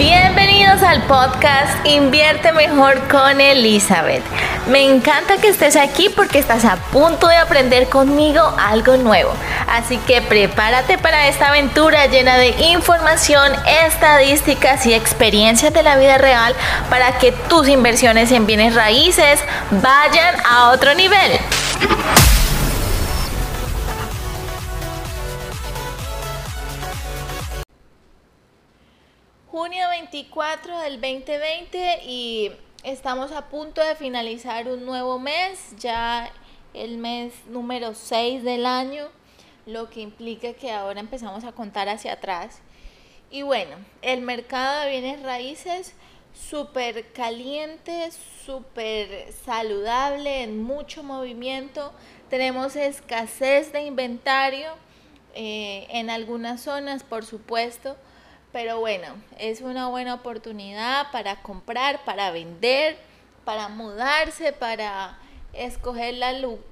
Bienvenidos al podcast Invierte Mejor con Elizabeth. Me encanta que estés aquí porque estás a punto de aprender conmigo algo nuevo. Así que prepárate para esta aventura llena de información, estadísticas y experiencias de la vida real para que tus inversiones en bienes raíces vayan a otro nivel. Junio 24 del 2020 y estamos a punto de finalizar un nuevo mes, ya el mes número 6 del año, lo que implica que ahora empezamos a contar hacia atrás. Y bueno, el mercado de bienes raíces súper caliente, súper saludable, en mucho movimiento. Tenemos escasez de inventario eh, en algunas zonas, por supuesto pero bueno, es una buena oportunidad para comprar, para vender, para mudarse, para escoger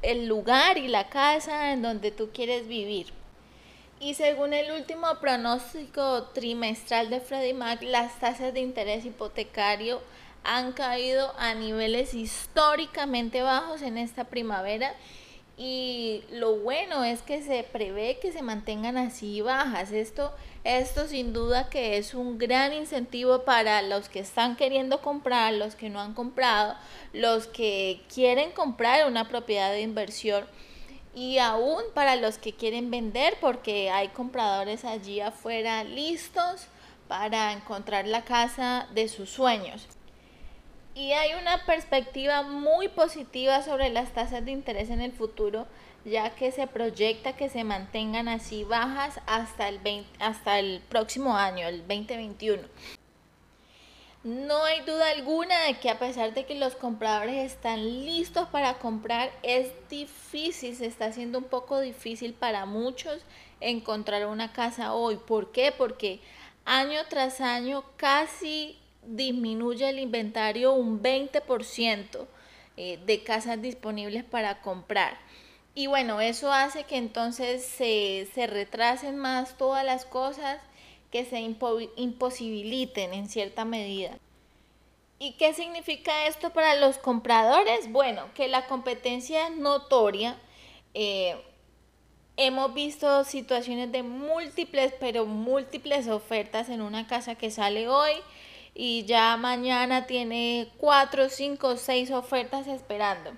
el lugar y la casa en donde tú quieres vivir. Y según el último pronóstico trimestral de Freddie Mac, las tasas de interés hipotecario han caído a niveles históricamente bajos en esta primavera y lo bueno es que se prevé que se mantengan así bajas. Esto, esto sin duda que es un gran incentivo para los que están queriendo comprar, los que no han comprado, los que quieren comprar una propiedad de inversión y aún para los que quieren vender porque hay compradores allí afuera listos para encontrar la casa de sus sueños. Y hay una perspectiva muy positiva sobre las tasas de interés en el futuro, ya que se proyecta que se mantengan así bajas hasta el, hasta el próximo año, el 2021. No hay duda alguna de que a pesar de que los compradores están listos para comprar, es difícil, se está haciendo un poco difícil para muchos encontrar una casa hoy. ¿Por qué? Porque año tras año casi disminuye el inventario un 20% eh, de casas disponibles para comprar. Y bueno, eso hace que entonces se, se retrasen más todas las cosas, que se imposibiliten en cierta medida. ¿Y qué significa esto para los compradores? Bueno, que la competencia es notoria. Eh, hemos visto situaciones de múltiples, pero múltiples ofertas en una casa que sale hoy y ya mañana tiene 4, 5, 6 ofertas esperando.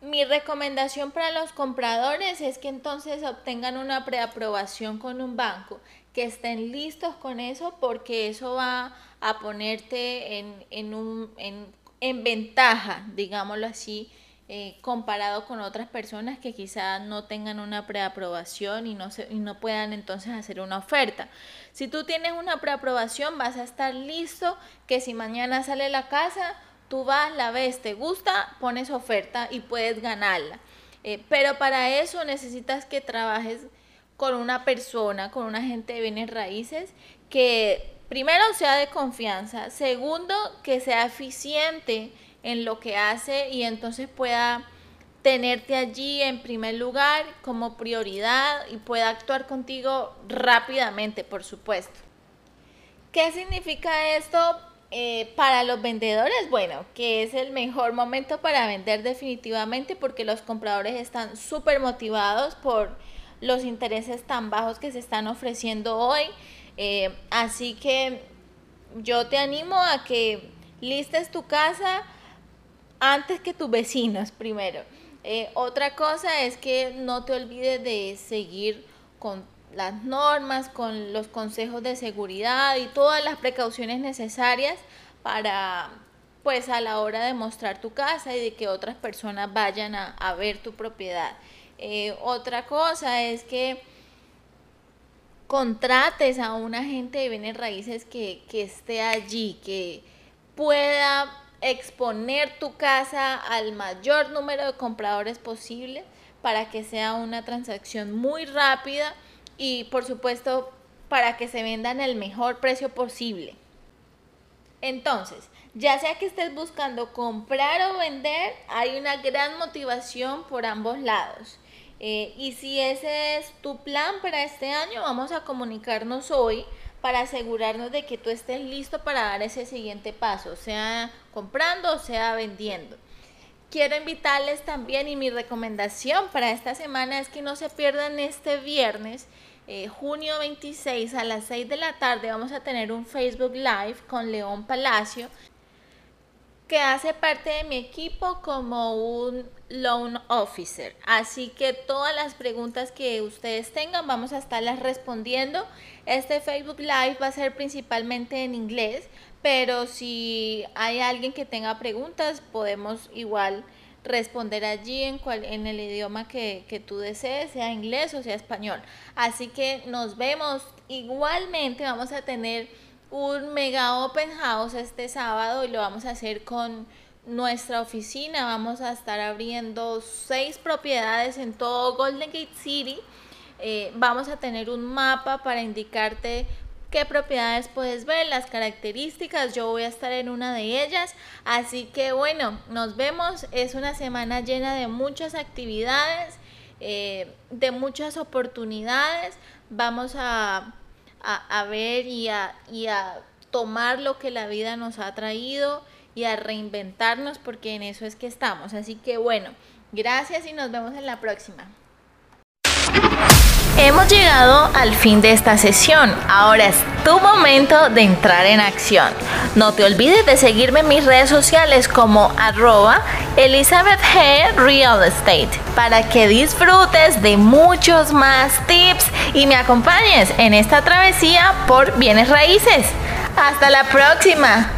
Mi recomendación para los compradores es que entonces obtengan una preaprobación con un banco, que estén listos con eso porque eso va a ponerte en, en, un, en, en ventaja, digámoslo así, eh, comparado con otras personas que quizás no tengan una preaprobación y no, se, y no puedan entonces hacer una oferta. Si tú tienes una preaprobación, vas a estar listo que si mañana sale la casa, tú vas, la ves, te gusta, pones oferta y puedes ganarla. Eh, pero para eso necesitas que trabajes con una persona, con un agente de bienes raíces que primero sea de confianza, segundo que sea eficiente en lo que hace y entonces pueda tenerte allí en primer lugar como prioridad y pueda actuar contigo rápidamente, por supuesto. ¿Qué significa esto eh, para los vendedores? Bueno, que es el mejor momento para vender definitivamente porque los compradores están súper motivados por los intereses tan bajos que se están ofreciendo hoy. Eh, así que yo te animo a que listes tu casa antes que tus vecinos primero. Eh, otra cosa es que no te olvides de seguir con las normas, con los consejos de seguridad y todas las precauciones necesarias para, pues a la hora de mostrar tu casa y de que otras personas vayan a, ver tu propiedad. Eh, otra cosa es que contrates a un agente de bienes raíces que, que esté allí, que pueda exponer tu casa al mayor número de compradores posible para que sea una transacción muy rápida y por supuesto para que se vendan el mejor precio posible. Entonces, ya sea que estés buscando comprar o vender, hay una gran motivación por ambos lados. Eh, y si ese es tu plan para este año, vamos a comunicarnos hoy para asegurarnos de que tú estés listo para dar ese siguiente paso, sea comprando o sea vendiendo. Quiero invitarles también y mi recomendación para esta semana es que no se pierdan este viernes, eh, junio 26 a las 6 de la tarde, vamos a tener un Facebook Live con León Palacio que hace parte de mi equipo como un loan officer. Así que todas las preguntas que ustedes tengan vamos a estarlas respondiendo. Este Facebook Live va a ser principalmente en inglés, pero si hay alguien que tenga preguntas podemos igual responder allí en, cual, en el idioma que, que tú desees, sea inglés o sea español. Así que nos vemos. Igualmente vamos a tener un mega open house este sábado y lo vamos a hacer con nuestra oficina. Vamos a estar abriendo seis propiedades en todo Golden Gate City. Eh, vamos a tener un mapa para indicarte qué propiedades puedes ver, las características. Yo voy a estar en una de ellas. Así que bueno, nos vemos. Es una semana llena de muchas actividades, eh, de muchas oportunidades. Vamos a a, ver y a, y a tomar lo que la vida nos ha traído y a reinventarnos porque en eso es que estamos. Así que bueno, gracias y nos vemos en la próxima. Hemos llegado al fin de esta sesión. Ahora es tu momento de entrar en acción. No te olvides de seguirme en mis redes sociales como arroba Elizabeth G. Real Estate para que disfrutes de muchos más tips y me acompañes en esta travesía por bienes raíces. Hasta la próxima.